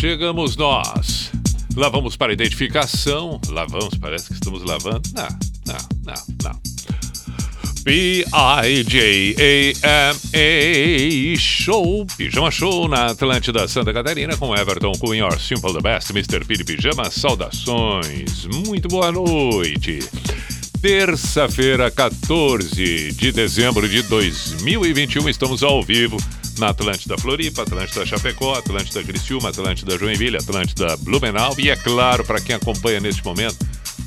Chegamos nós. Lá vamos para a identificação. Lá vamos, parece que estamos lavando. Não, não, não, não. B-I-J-A-M-A Show, Pijama Show na Atlântida Santa Catarina com Everton Your Simple the Best, Mr. Piri Pijama, saudações, muito boa noite. Terça-feira, 14 de dezembro de 2021, estamos ao vivo na Atlântida Floripa, Atlântida Chapecó, Atlântida Criciúma, Atlântida Joinville, Atlântida Blumenau e, é claro, para quem acompanha neste momento,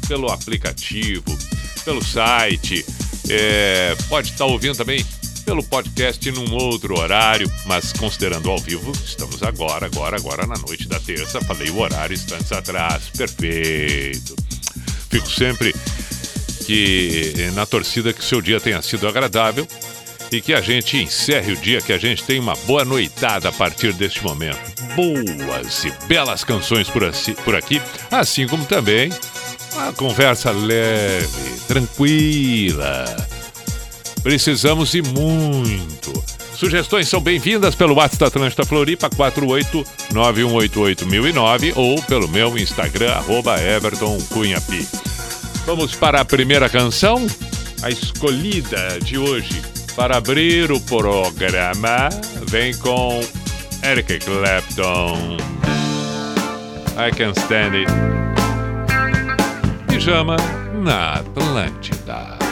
pelo aplicativo, pelo site, é, pode estar ouvindo também pelo podcast num outro horário, mas considerando ao vivo, estamos agora, agora, agora na noite da terça. Falei o horário instantes atrás, perfeito. Fico sempre que na torcida que seu dia tenha sido agradável e que a gente encerre o dia, que a gente tenha uma boa noitada a partir deste momento. Boas e belas canções por, assim, por aqui, assim como também uma conversa leve, tranquila. Precisamos e muito. Sugestões são bem-vindas pelo WhatsApp da Atlântida Floripa 489188009 ou pelo meu Instagram, arroba. Vamos para a primeira canção, a escolhida de hoje para abrir o programa. Vem com Eric Clapton. I Can Stand It. Pijama na Atlântida.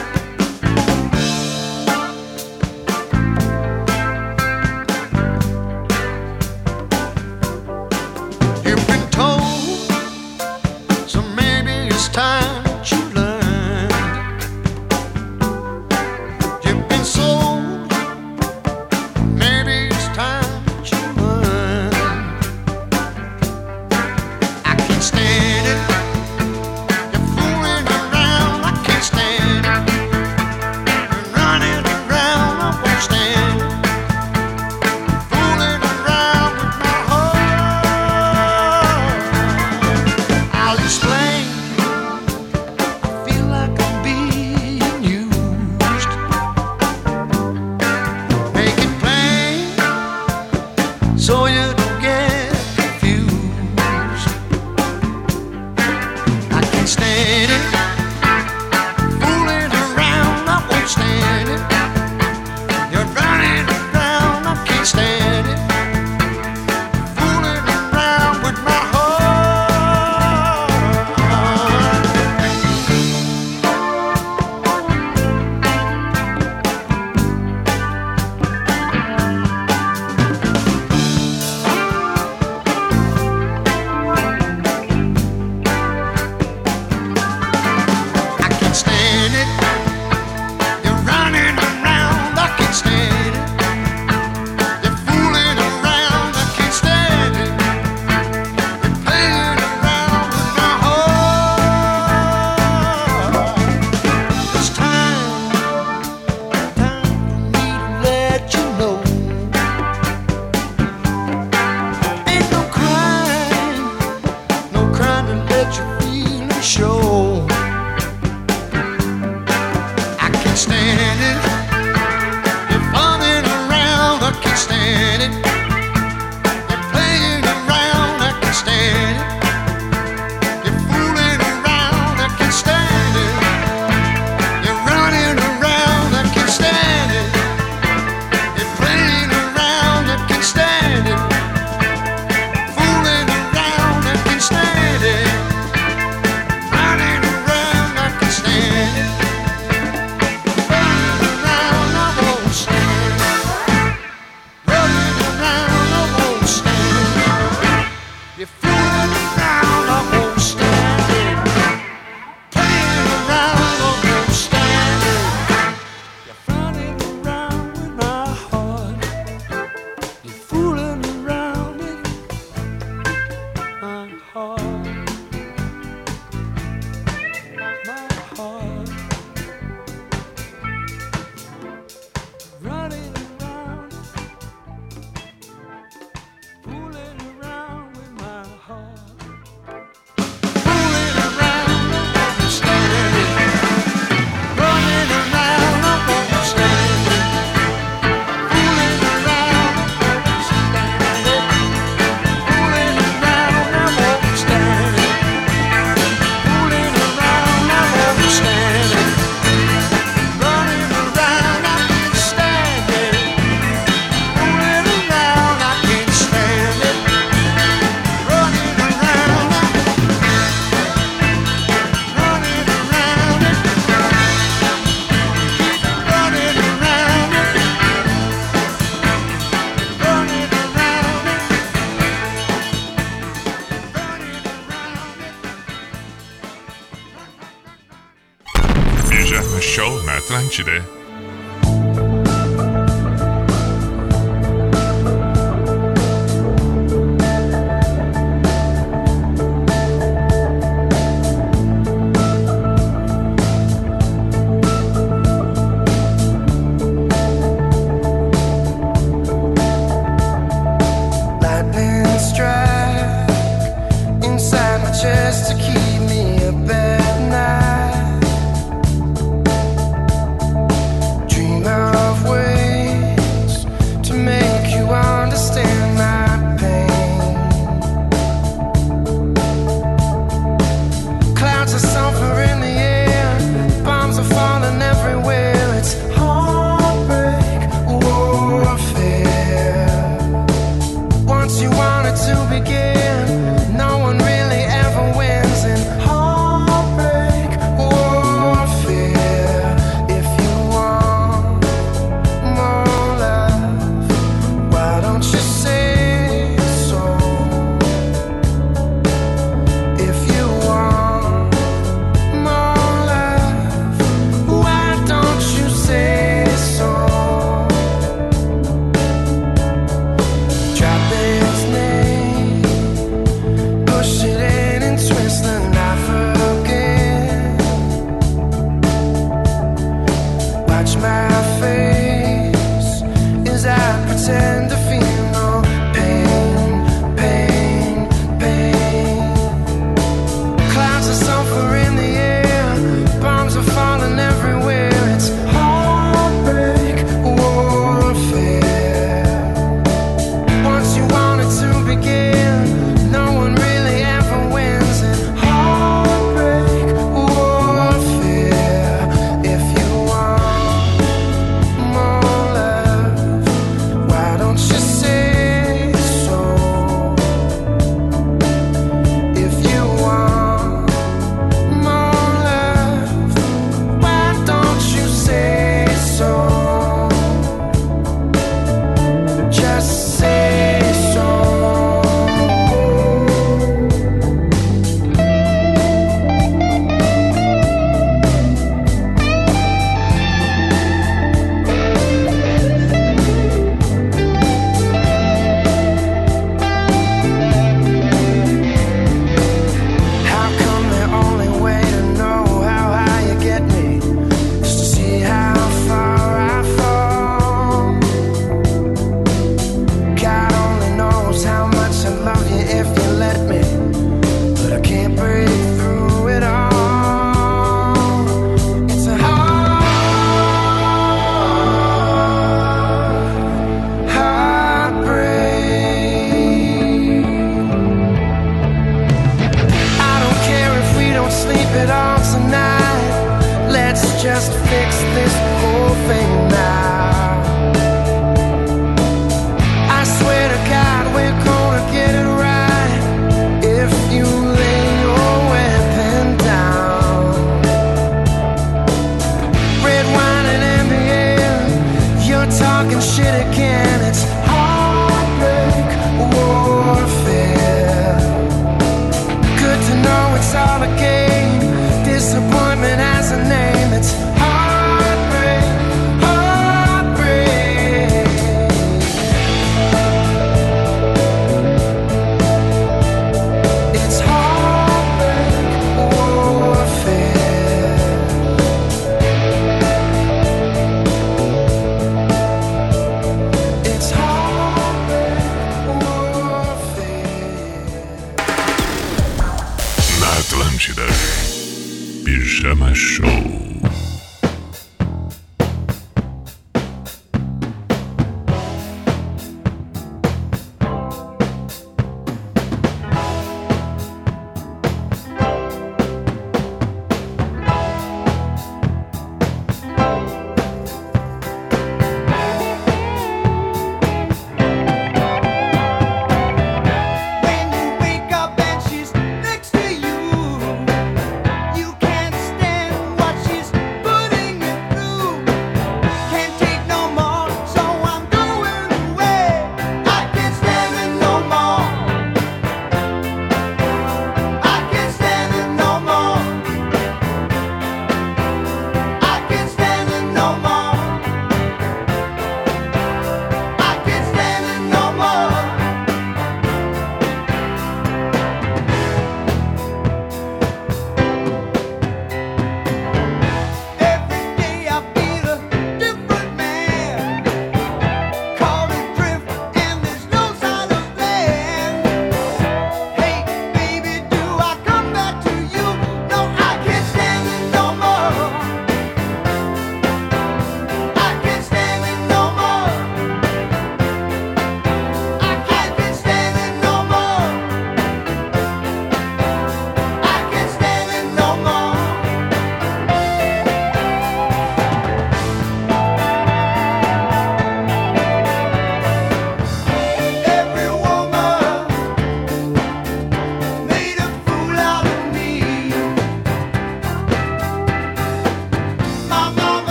To begin,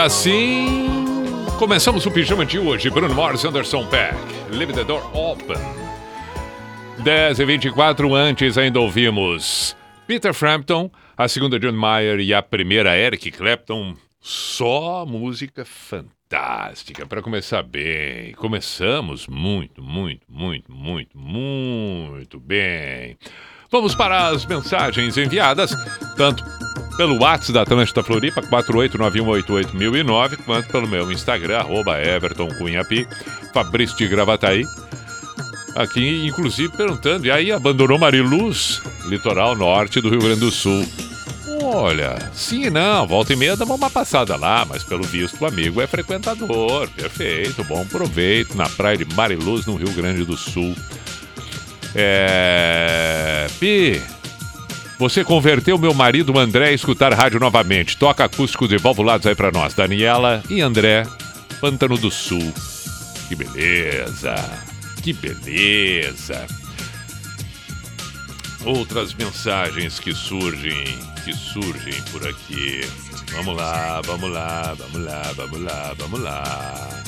assim começamos o pijama de hoje. Bruno Mars, Anderson Peck, Leave the Door Open. 10 e 24 antes ainda ouvimos Peter Frampton, a segunda John Mayer e a primeira Eric Clapton. Só música fantástica para começar bem. Começamos muito, muito, muito, muito, muito bem. Vamos para as mensagens enviadas, tanto pelo WhatsApp da Atlântida Floripa, 489188009, quanto pelo meu Instagram, arroba Everton Cunhapi, Fabrício de Gravataí. Aqui, inclusive, perguntando, e aí abandonou Mariluz, litoral norte do Rio Grande do Sul. Olha, sim não, volta e meia dá uma passada lá, mas pelo visto o amigo é frequentador. Perfeito, bom proveito na praia de Mariluz, no Rio Grande do Sul. É. Pi, você converteu meu marido André a escutar rádio novamente. Toca acústico de valvulados aí pra nós. Daniela e André, Pântano do Sul. Que beleza, que beleza. Outras mensagens que surgem, que surgem por aqui. Vamos lá, vamos lá, vamos lá, vamos lá, vamos lá.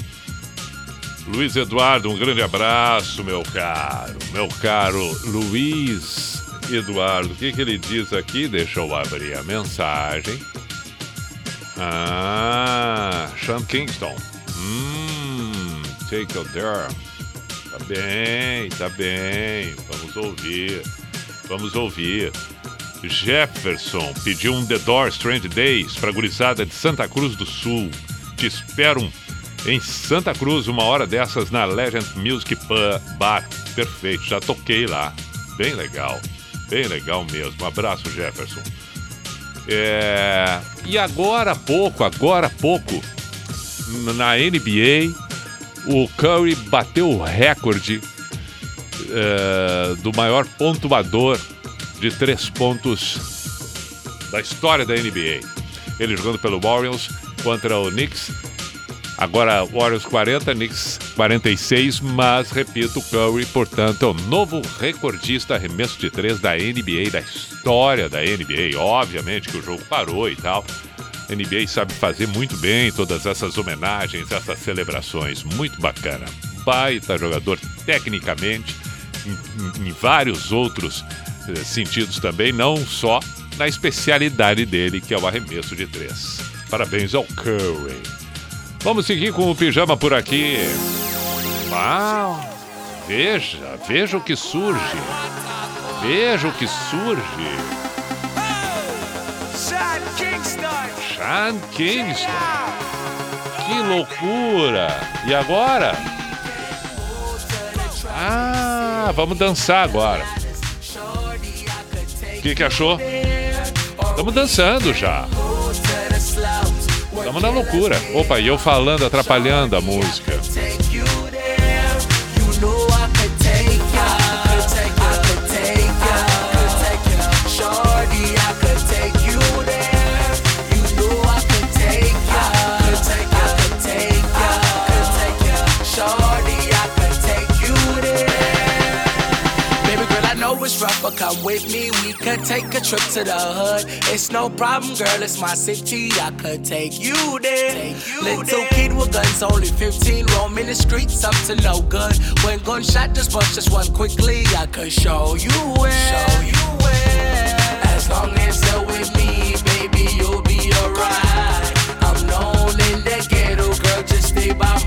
Luiz Eduardo, um grande abraço, meu caro. Meu caro Luiz Eduardo, o que, que ele diz aqui? Deixa eu abrir a mensagem. Ah, Sean Kingston. Hum, take you there. Tá bem, tá bem. Vamos ouvir. Vamos ouvir. Jefferson pediu um The Doors Strange Days pra gurizada de Santa Cruz do Sul. Te espero em Santa Cruz, uma hora dessas na Legend Music Bar. Perfeito, já toquei lá. Bem legal, bem legal mesmo. Abraço, Jefferson. É... E agora há pouco, agora há pouco, na NBA, o Curry bateu o recorde é, do maior pontuador de três pontos da história da NBA. Ele jogando pelo Warriors contra o Knicks Agora, Warriors 40, Knicks 46, mas, repito, Curry, portanto, é o novo recordista arremesso de três da NBA, da história da NBA. Obviamente que o jogo parou e tal. A NBA sabe fazer muito bem todas essas homenagens, essas celebrações. Muito bacana. Baita jogador tecnicamente, em, em vários outros eh, sentidos também, não só na especialidade dele, que é o arremesso de três. Parabéns ao Curry. Vamos seguir com o pijama por aqui. Uau! Veja, veja o que surge. Veja o que surge. Sean Kingston. Que loucura! E agora? Ah, vamos dançar agora. O que, que achou? Estamos dançando já. Estamos na loucura. Opa, e eu falando, atrapalhando a música. with me. We could take a trip to the hood. It's no problem, girl. It's my city. I could take you there. Take you Little there. kid with guns, only 15, roaming the streets up to no good. When gunshot just bust just one quickly, I could show you where. Show you where. As long as you're with me, baby, you'll be alright. I'm known in the ghetto, girl. Just stay by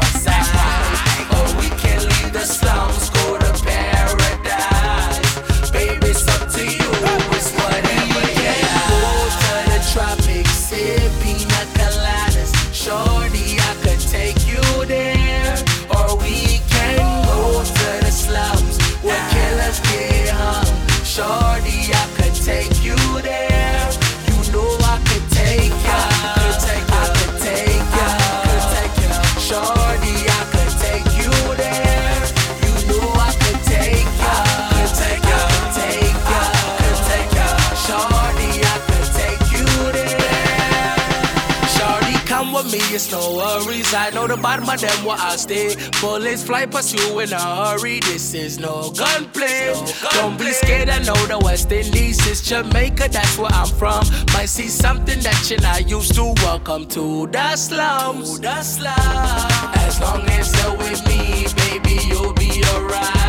The them where I stay. Bullets fly past you in a hurry. This is no gunplay. Don't be scared, I know the West Indies is Jamaica, that's where I'm from. Might see something that you're not used to. Welcome to the slums. The slums. As long as you're with me, baby, you'll be alright.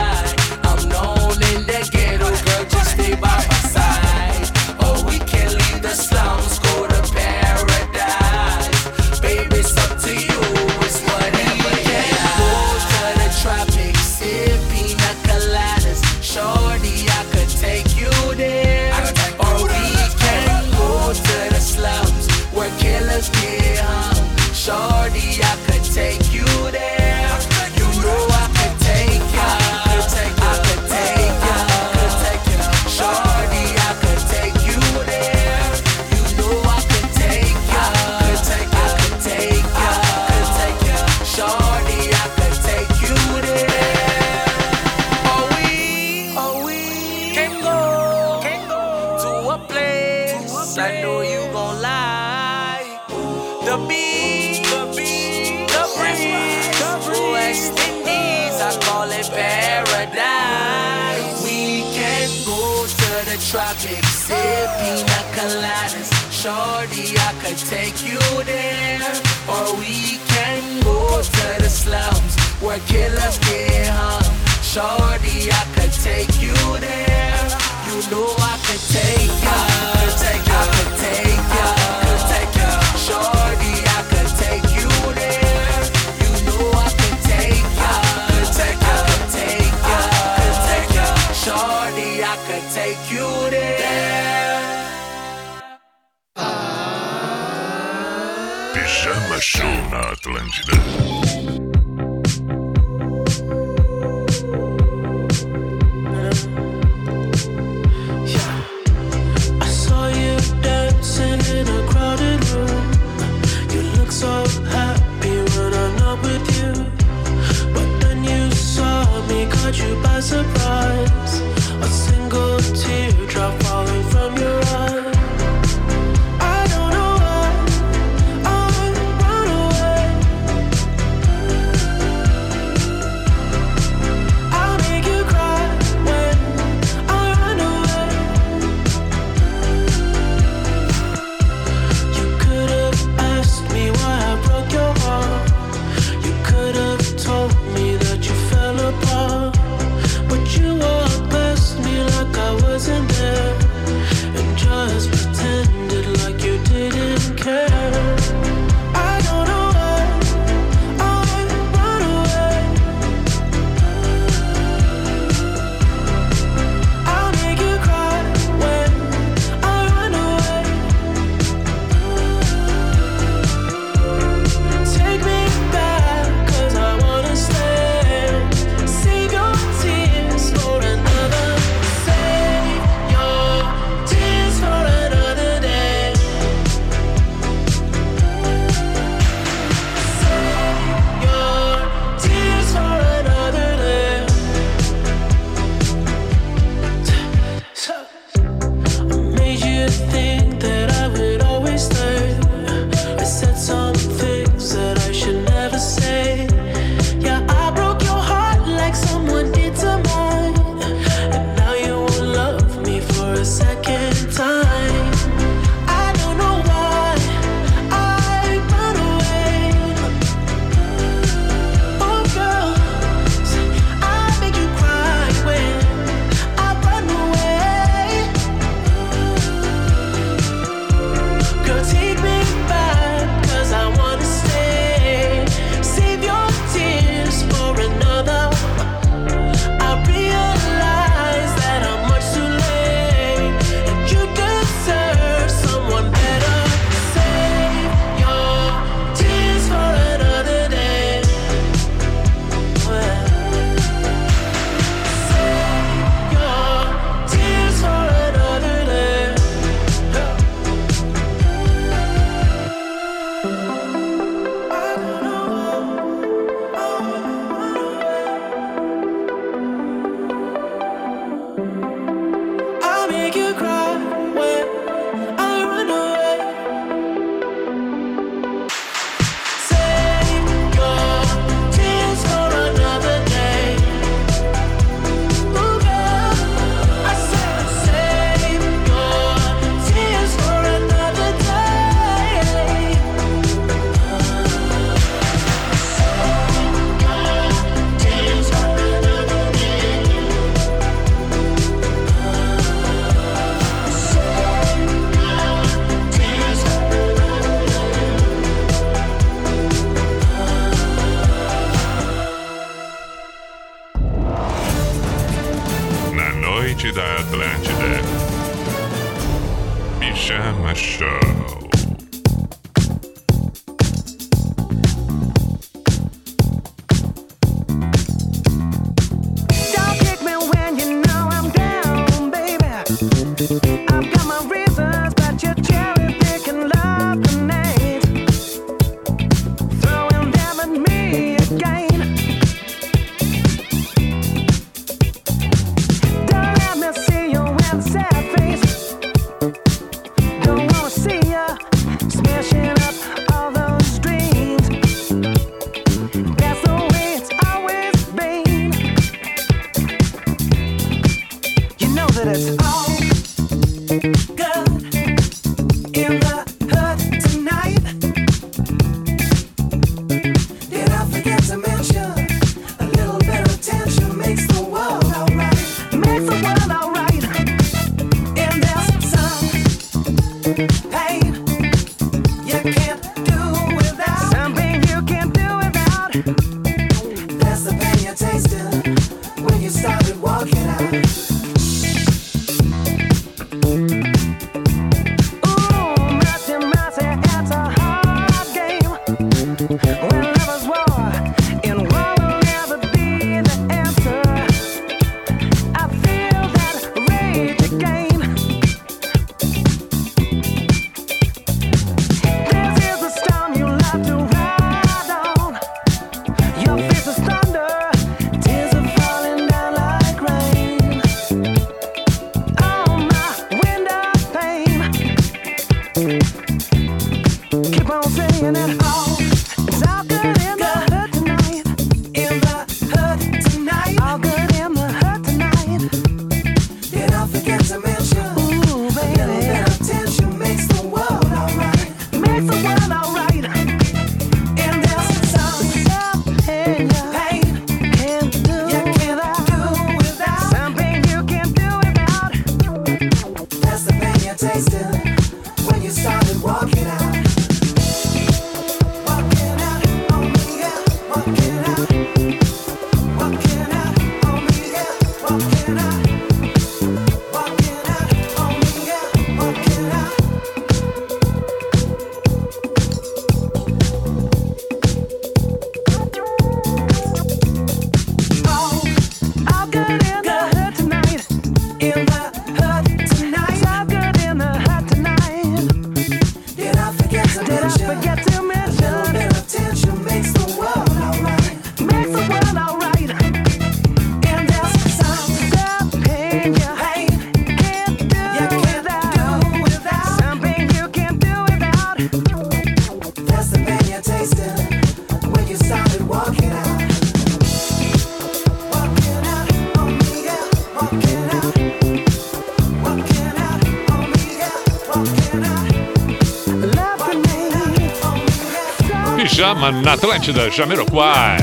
Na Atlântida, Jamiroquai.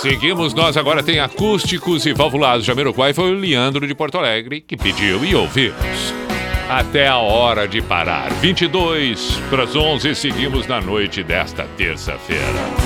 Seguimos, nós agora tem acústicos e valvulados. Jamiroquai foi o Leandro de Porto Alegre que pediu e ouvimos. Até a hora de parar. 22 para as 11, seguimos na noite desta terça-feira.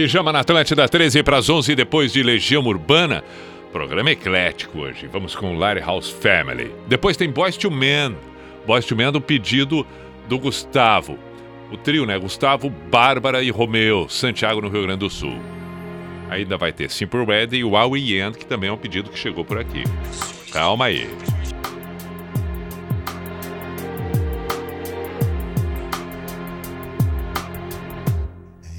Pijama na Atlântida, 13 para as 11, depois de Legião Urbana. Programa eclético hoje. Vamos com Larry House Family. Depois tem Boys to Men. Boys to Men, do pedido do Gustavo. O trio, né? Gustavo, Bárbara e Romeu, Santiago, no Rio Grande do Sul. Ainda vai ter Simple Red e Wow End, que também é um pedido que chegou por aqui. Calma aí.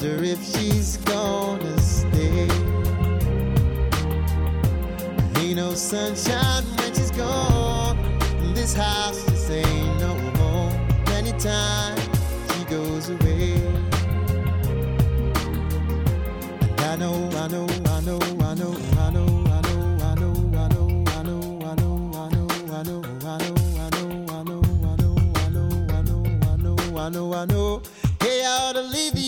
wonder if she's gonna stay. Ain't no sunshine when she's gone. And this house just ain't no home. Anytime she goes away. And I know, I know, I know, I know, I know. I know, I know, hey, I ought to leave you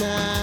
time.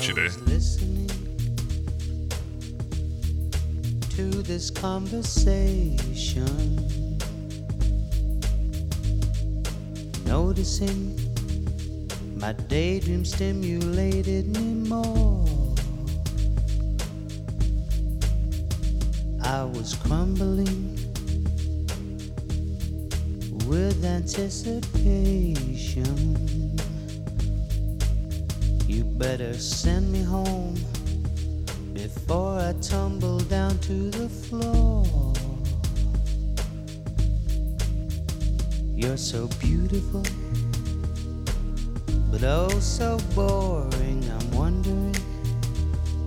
gente. To this conversation, noticing my daydream stimulated me more. I was crumbling with anticipation. send me home before I tumble down to the floor. You're so beautiful, but oh so boring. I'm wondering,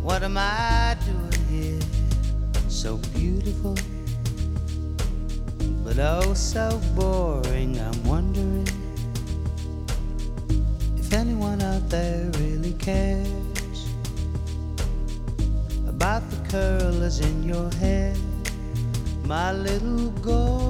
what am I doing here? So beautiful, but oh so boring. I'm wondering. in your hair, my little girl.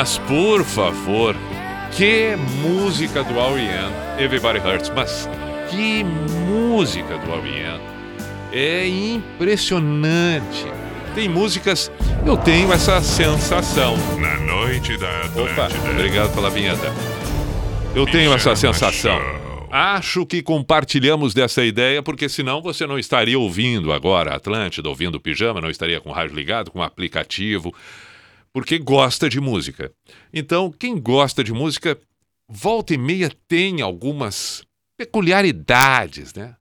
Mas por favor, que música do Al Everybody Hurts, mas que música do Al É impressionante. Tem músicas, eu tenho essa sensação. Na noite da Atlântida. Opa, obrigado pela vinheta. Eu tenho essa sensação. Acho que compartilhamos dessa ideia, porque senão você não estaria ouvindo agora Atlântida, ouvindo o Pijama, não estaria com o rádio ligado, com o aplicativo porque gosta de música. Então, quem gosta de música, volta e meia tem algumas peculiaridades, né?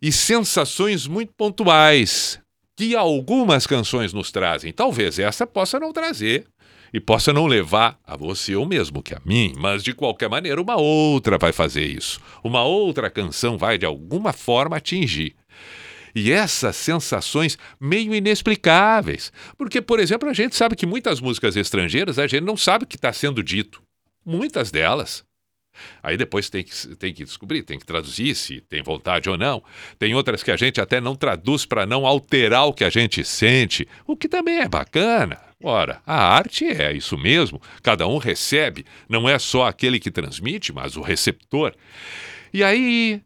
E sensações muito pontuais que algumas canções nos trazem. Talvez essa possa não trazer e possa não levar a você ou mesmo que a mim, mas de qualquer maneira uma outra vai fazer isso. Uma outra canção vai de alguma forma atingir. E essas sensações meio inexplicáveis. Porque, por exemplo, a gente sabe que muitas músicas estrangeiras a gente não sabe o que está sendo dito. Muitas delas. Aí depois tem que, tem que descobrir, tem que traduzir se tem vontade ou não. Tem outras que a gente até não traduz para não alterar o que a gente sente, o que também é bacana. Ora, a arte é isso mesmo, cada um recebe, não é só aquele que transmite, mas o receptor. E aí,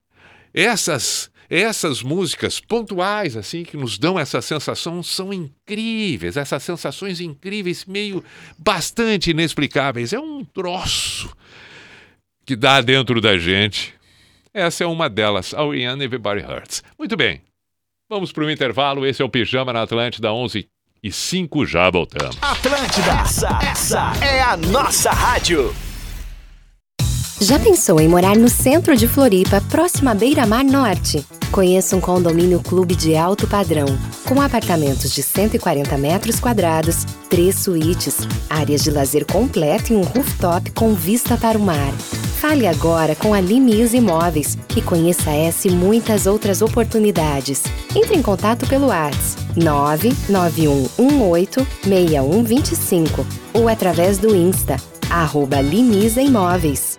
essas essas músicas pontuais assim que nos dão essa sensação são incríveis, essas sensações incríveis, meio bastante inexplicáveis. É um troço que dá dentro da gente. Essa é uma delas, a Rihanna Everybody Hurts. Muito bem, vamos para o intervalo. Esse é o Pijama na Atlântida 11 e 5 já voltamos. Atlântida, essa, essa é a nossa rádio. Já pensou em morar no centro de Floripa, próximo à Beira-Mar Norte? Conheça um condomínio clube de alto padrão, com apartamentos de 140 metros quadrados, três suítes, áreas de lazer completo e um rooftop com vista para o mar. Fale agora com a Limias Imóveis e conheça essa e muitas outras oportunidades. Entre em contato pelo WhatsApp 991186125 ou através do Insta, arroba Limisa Imóveis.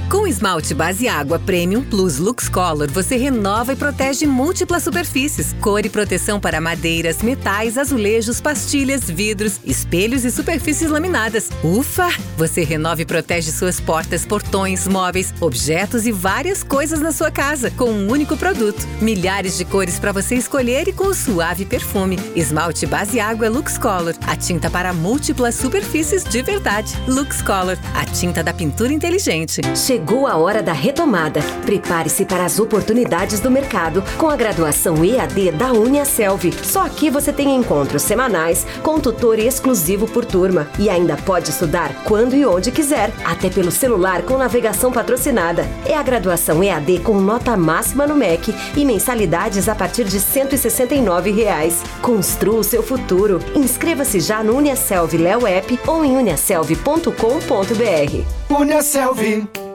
Com esmalte base água Premium Plus Lux Color, você renova e protege múltiplas superfícies. Cor e proteção para madeiras, metais, azulejos, pastilhas, vidros, espelhos e superfícies laminadas. Ufa! Você renova e protege suas portas, portões, móveis, objetos e várias coisas na sua casa com um único produto. Milhares de cores para você escolher e com o suave perfume. Esmalte base água Lux Color, a tinta para múltiplas superfícies de verdade. Lux Color, a tinta da pintura inteligente. A hora da retomada. Prepare-se para as oportunidades do mercado com a graduação EAD da Uniaselv. Só aqui você tem encontros semanais com tutor exclusivo por turma e ainda pode estudar quando e onde quiser, até pelo celular com navegação patrocinada. É a graduação EAD com nota máxima no MEC e mensalidades a partir de 169 reais. Construa o seu futuro. Inscreva-se já no Uniaselv Léo App ou em uniaselv.com.br. Uniaselv.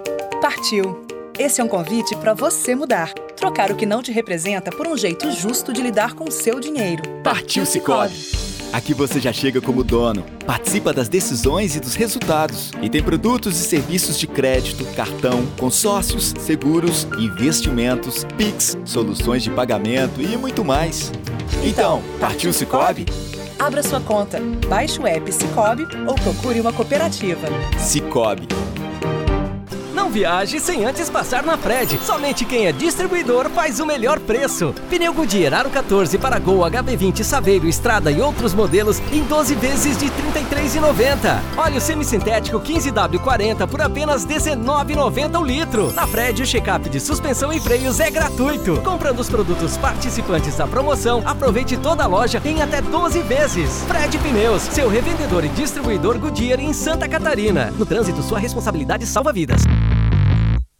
Partiu. Esse é um convite para você mudar. Trocar o que não te representa por um jeito justo de lidar com o seu dinheiro. Partiu Cicobi. Aqui você já chega como dono, participa das decisões e dos resultados e tem produtos e serviços de crédito, cartão, consórcios, seguros, investimentos, Pix, soluções de pagamento e muito mais. Então, partiu Cicobi? Abra sua conta, baixe o app Cicobi ou procure uma cooperativa. Cicobi. Não viaje sem antes passar na Fred. Somente quem é distribuidor faz o melhor preço. Pneu Goodyear Aro 14 para Gol HB20 Saveiro Estrada e outros modelos em 12 vezes de R$ 33,90. Óleo semissintético 15W40 por apenas R$ 19,90 o litro. Na Fred, o check-up de suspensão e freios é gratuito. Comprando os produtos participantes da promoção, aproveite toda a loja em até 12 vezes. Fred Pneus, seu revendedor e distribuidor Goodyear em Santa Catarina. No trânsito, sua responsabilidade salva vidas.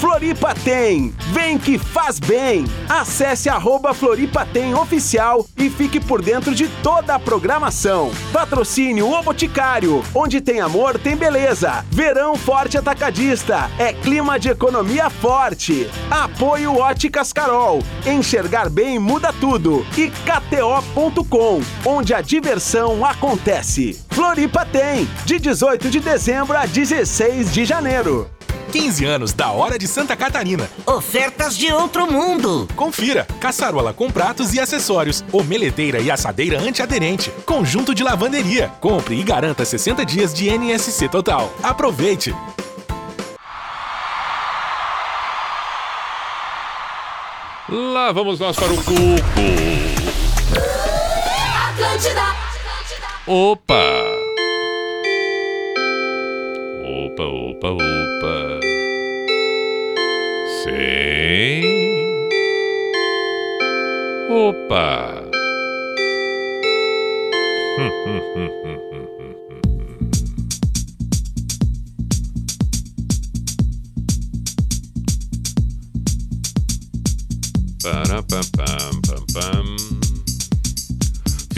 Floripa tem! Vem que faz bem! Acesse arroba Floripa tem oficial e fique por dentro de toda a programação. Patrocínio O Boticário, onde tem amor, tem beleza. Verão Forte Atacadista, é clima de economia forte. Apoio Óticas Carol, enxergar bem muda tudo. E KTO.com, onde a diversão acontece. Floripa tem, de 18 de dezembro a 16 de janeiro. 15 anos da Hora de Santa Catarina. Ofertas de outro mundo. Confira: caçarola com pratos e acessórios, omeleteira e assadeira antiaderente, conjunto de lavanderia. Compre e garanta 60 dias de NSC total. Aproveite! Lá vamos nós para o Cuco. Opa! Opa, opa, opa. Sim. Opa. Hum, hum, hum, hum,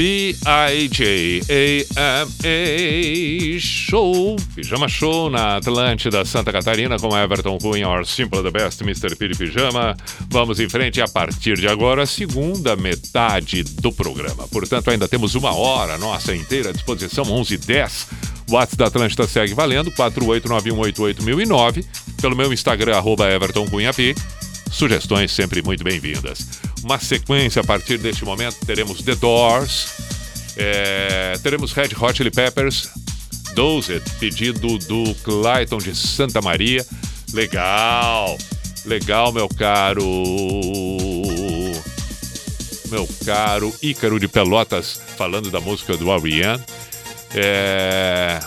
P-I-J-A-M-A Show, Pijama Show na Atlântida, Santa Catarina com Everton Cunha, Or Simple the Best, Mr. Piri Pijama. Vamos em frente a partir de agora, segunda metade do programa. Portanto, ainda temos uma hora nossa inteira à disposição, 11 h 10 o WhatsApp da Atlântida segue valendo, 489188009. Pelo meu Instagram, arroba. Sugestões sempre muito bem-vindas. Uma sequência a partir deste momento, teremos The Doors, é, teremos Red Hot Chili Peppers, Dozed, pedido do Clayton de Santa Maria. Legal, legal, meu caro. Meu caro Ícaro de Pelotas, falando da música do Ariane. É.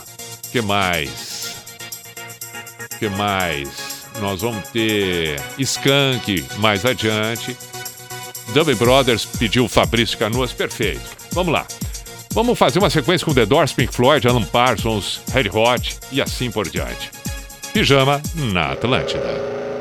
que mais? que mais? Nós vamos ter Skank mais adiante. Dubby Brothers pediu Fabrício Canoas, perfeito. Vamos lá. Vamos fazer uma sequência com The Doors, Pink Floyd, Alan Parsons, Red Hot e assim por diante. Pijama na Atlântida.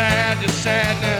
glad your sadness.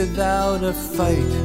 without a fight.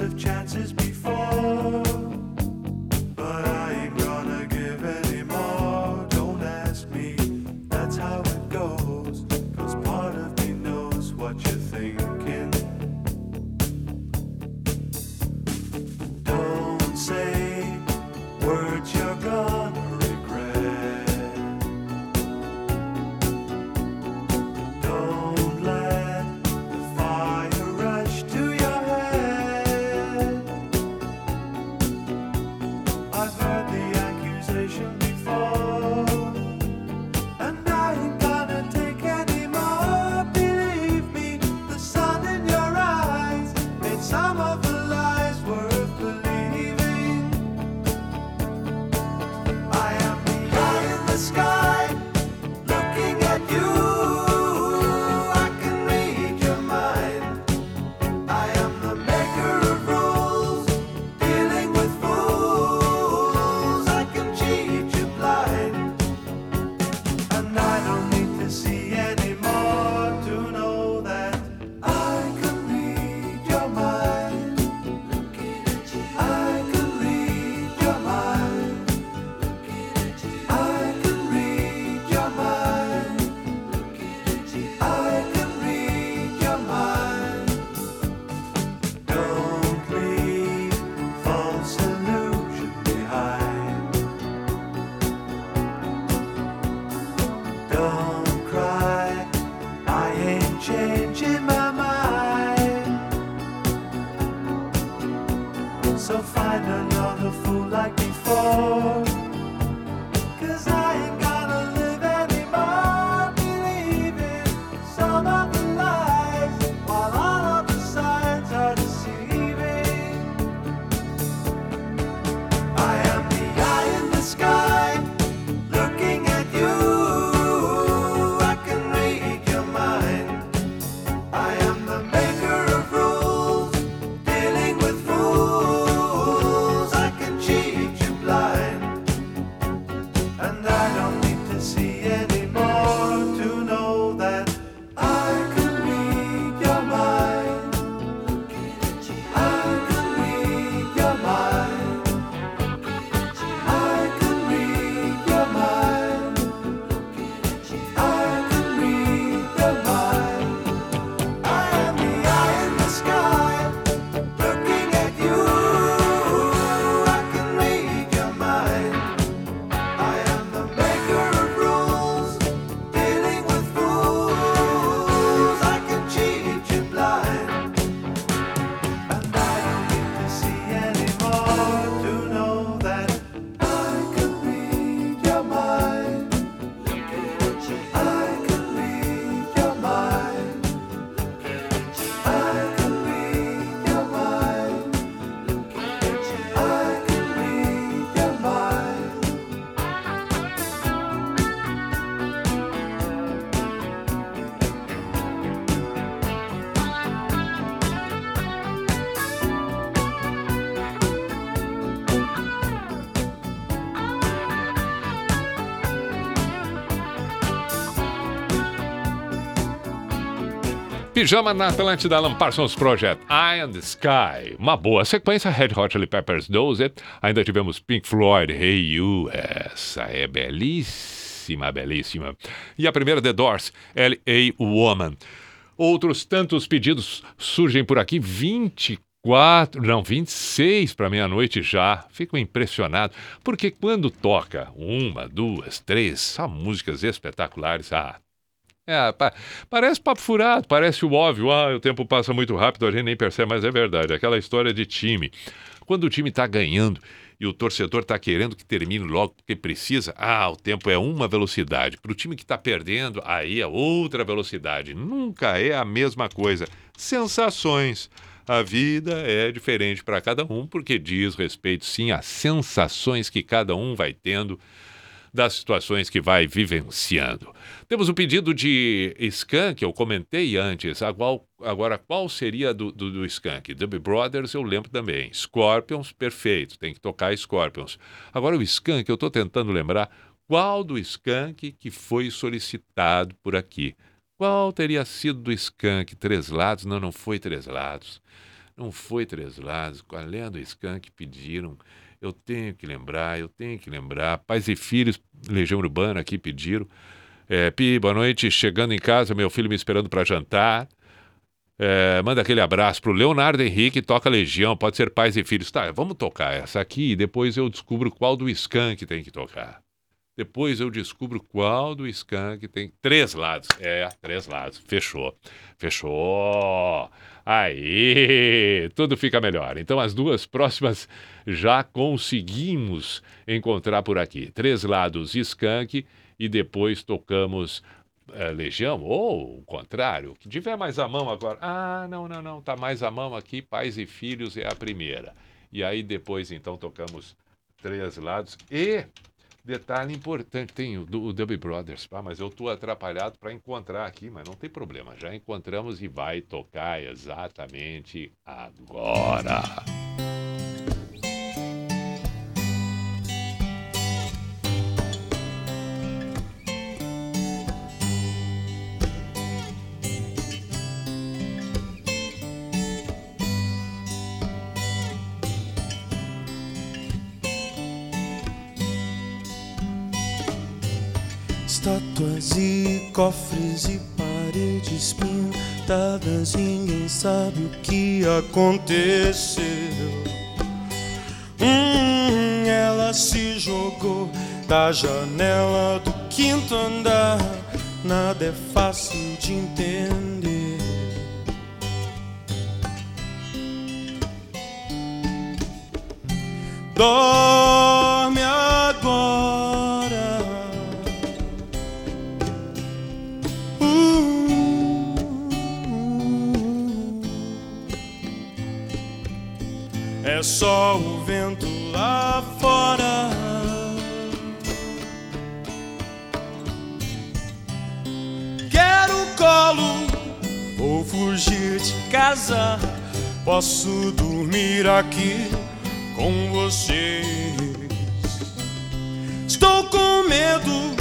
of chances Pijama na Atlântida, Lamparsons Project, Eye and the Sky. Uma boa sequência, Red Hot Chili Peppers 12. Ainda tivemos Pink Floyd, Hey You. Essa é belíssima, belíssima. E a primeira, The Doors, L.A. Woman. Outros tantos pedidos surgem por aqui, 24 não, 26 para meia-noite já. Fico impressionado, porque quando toca uma, duas, três, só músicas espetaculares. Ah, é, pa parece papo furado, parece o óbvio. Ah, o tempo passa muito rápido, a gente nem percebe, mas é verdade. Aquela história de time. Quando o time está ganhando e o torcedor está querendo que termine logo porque precisa, ah, o tempo é uma velocidade. Para o time que está perdendo, aí é outra velocidade. Nunca é a mesma coisa. Sensações. A vida é diferente para cada um, porque diz respeito, sim, às sensações que cada um vai tendo das situações que vai vivenciando. Temos o pedido de Skank, eu comentei antes. Agora, agora qual seria do, do, do Skank? Dub Brothers eu lembro também. Scorpions, perfeito, tem que tocar Scorpions. Agora o Skank, eu estou tentando lembrar qual do Skank que foi solicitado por aqui. Qual teria sido do Skank? Três lados? Não, não foi três lados. Não foi três lados. Qual é do Skank pediram? Eu tenho que lembrar, eu tenho que lembrar. Pais e filhos, Legião Urbana aqui pediram. É, Pi, boa noite. Chegando em casa, meu filho me esperando para jantar. É, manda aquele abraço pro Leonardo Henrique, toca Legião, pode ser pais e filhos. Tá, vamos tocar essa aqui e depois eu descubro qual do Skank tem que tocar. Depois eu descubro qual do Skank tem. Três lados. É, três lados. Fechou. Fechou. Aí, tudo fica melhor. Então, as duas próximas já conseguimos encontrar por aqui. Três lados Skank e depois tocamos eh, Legião, ou o contrário, que tiver mais a mão agora. Ah, não, não, não, tá mais a mão aqui, Pais e Filhos é a primeira. E aí depois, então, tocamos Três Lados e Detalhe importante, tem o, o Dub Brothers, pá, mas eu estou atrapalhado para encontrar aqui, mas não tem problema, já encontramos e vai tocar exatamente agora. E cofres e paredes pintadas, ninguém sabe o que aconteceu. Hum, ela se jogou da janela do quinto andar, nada é fácil de entender. Dorme É só o vento lá fora. Quero colo, vou fugir de casa. Posso dormir aqui com vocês. Estou com medo,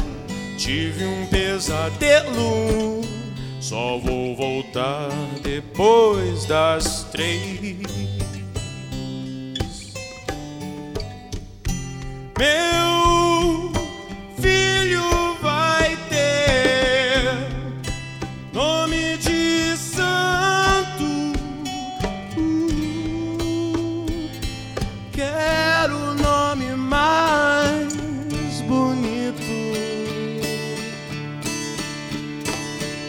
tive um pesadelo. Só vou voltar depois das três. Meu filho vai ter nome de santo. Quero o nome mais bonito.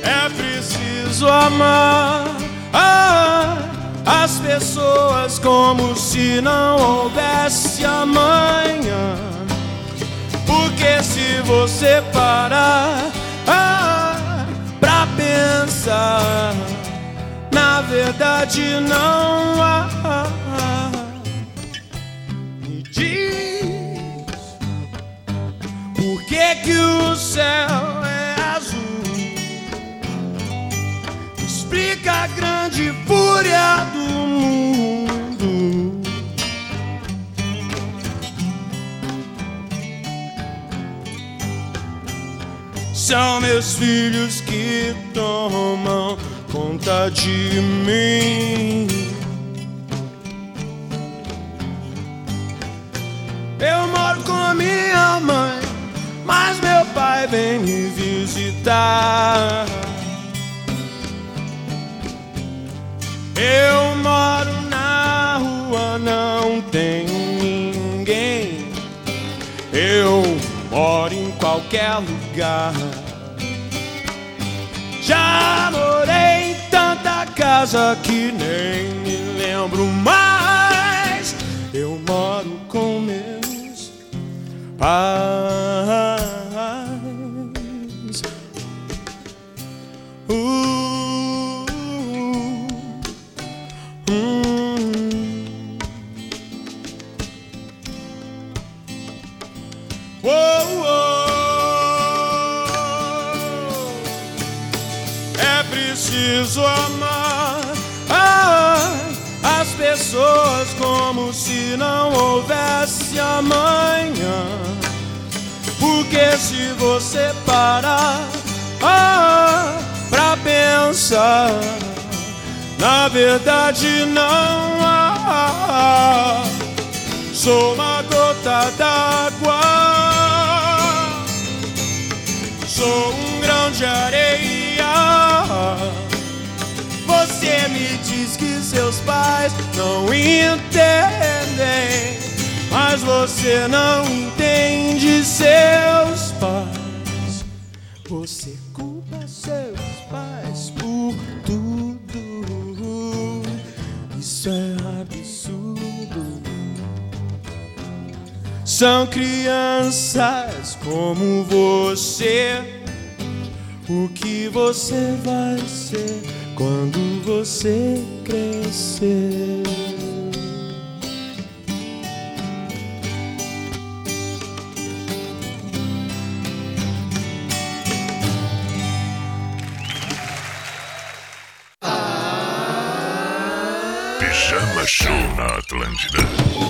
É preciso amar ah, as pessoas como se não houvesse amanhã. Porque se você parar ah, pra pensar, na verdade não há. Me diz por que, que o céu é azul? Explica grande fúria do mundo. São meus filhos que tomam conta de mim. Eu moro com a minha mãe, mas meu pai vem me visitar. Eu moro na rua, não tenho ninguém. Eu moro em qualquer lugar. Já morei em tanta casa que nem me lembro mais. Eu moro com meus pais. Uh. Oh, oh. É preciso amar ah, as pessoas como se não houvesse amanhã. Porque se você parar ah, pra pensar, na verdade não há. Sou uma gota d'água sou um grão de areia. Você me diz que seus pais não entendem, mas você não entende seus pais. Você São crianças como você. O que você vai ser quando você crescer? Pijama Show na Atlântida.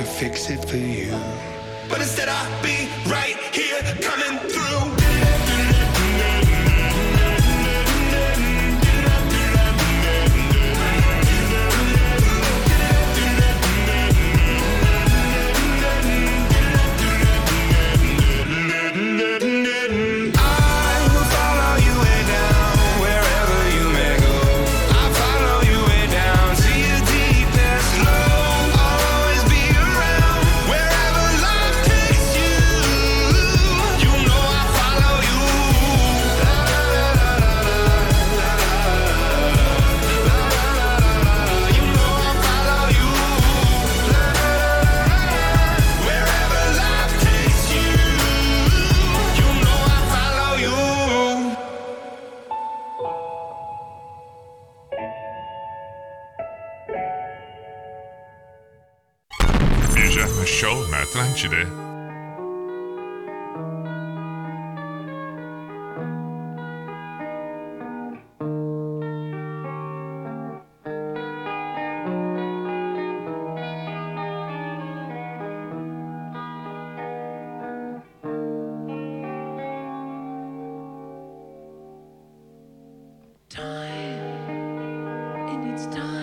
could fix it for you. But instead I It's time.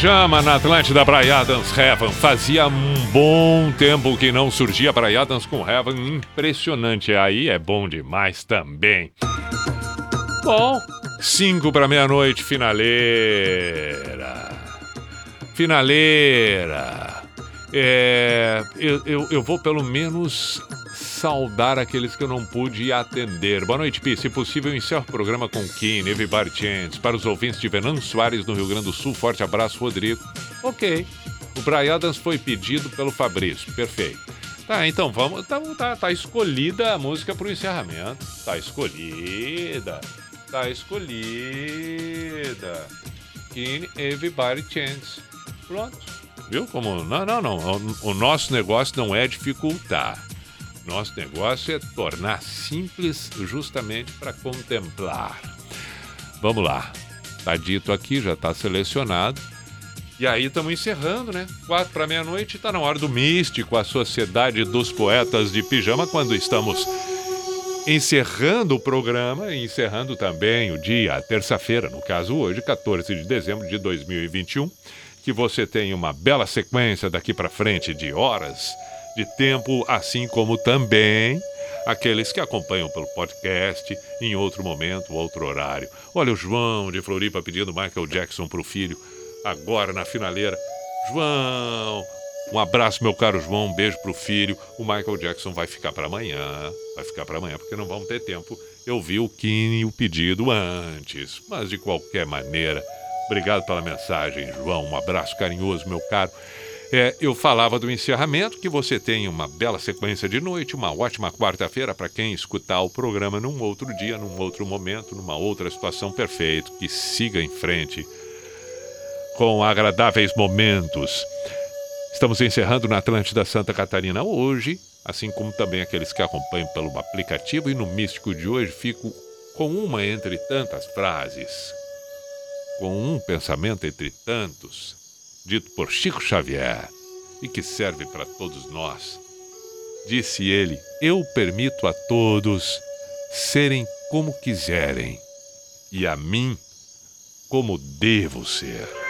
Pijama na Atlântida Braiadans Heaven. Fazia um bom tempo que não surgia Braiadans com Heaven. Impressionante. Aí é bom demais também. Bom, 5 para meia-noite, finaleira. Finaleira. É, eu, eu, eu vou pelo menos saudar aqueles que eu não pude atender. Boa noite, Pi. Se possível, encerro o programa com Kim, Everybody Chance. Para os ouvintes de Venâncio Soares, no Rio Grande do Sul, forte abraço, Rodrigo. Ok. O Brian Adams foi pedido pelo Fabrício. Perfeito. Tá, então vamos. Tá, tá, tá escolhida a música para o encerramento. Tá escolhida. Tá escolhida. Kim, Everybody Chance. Pronto. Viu como? Não, não, não. O, o nosso negócio não é dificultar. Nosso negócio é tornar simples justamente para contemplar. Vamos lá. Tá dito aqui, já está selecionado. E aí estamos encerrando, né? Quatro para meia-noite, está na hora do místico, a Sociedade dos Poetas de Pijama, quando estamos encerrando o programa e encerrando também o dia, terça-feira, no caso hoje, 14 de dezembro de 2021. Que você tenha uma bela sequência daqui para frente de horas de tempo, assim como também aqueles que acompanham pelo podcast em outro momento, outro horário. Olha o João de Floripa pedindo Michael Jackson para o filho, agora na finaleira. João, um abraço, meu caro João, um beijo para o filho. O Michael Jackson vai ficar para amanhã, vai ficar para amanhã, porque não vamos ter tempo. Eu vi o Kim o pedido antes, mas de qualquer maneira, obrigado pela mensagem, João. Um abraço carinhoso, meu caro. É, eu falava do encerramento, que você tenha uma bela sequência de noite, uma ótima quarta-feira para quem escutar o programa num outro dia, num outro momento, numa outra situação. Perfeito, que siga em frente com agradáveis momentos. Estamos encerrando na Atlântida Santa Catarina hoje, assim como também aqueles que acompanham pelo aplicativo, e no Místico de hoje. Fico com uma entre tantas frases, com um pensamento entre tantos dito por Chico Xavier e que serve para todos nós. Disse ele: Eu permito a todos serem como quiserem e a mim como devo ser.